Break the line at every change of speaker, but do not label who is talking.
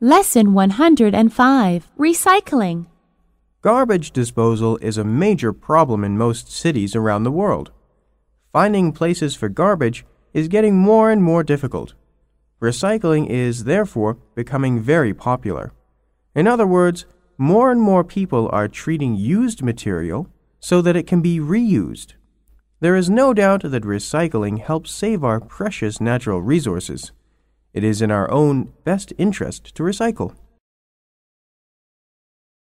Lesson 105 Recycling.
Garbage disposal is a major problem in most cities around the world. Finding places for garbage is getting more and more difficult. Recycling is, therefore, becoming very popular. In other words, more and more people are treating used material so that it can be reused. There is no doubt that recycling helps save our precious natural resources. It is in our own best interest to recycle.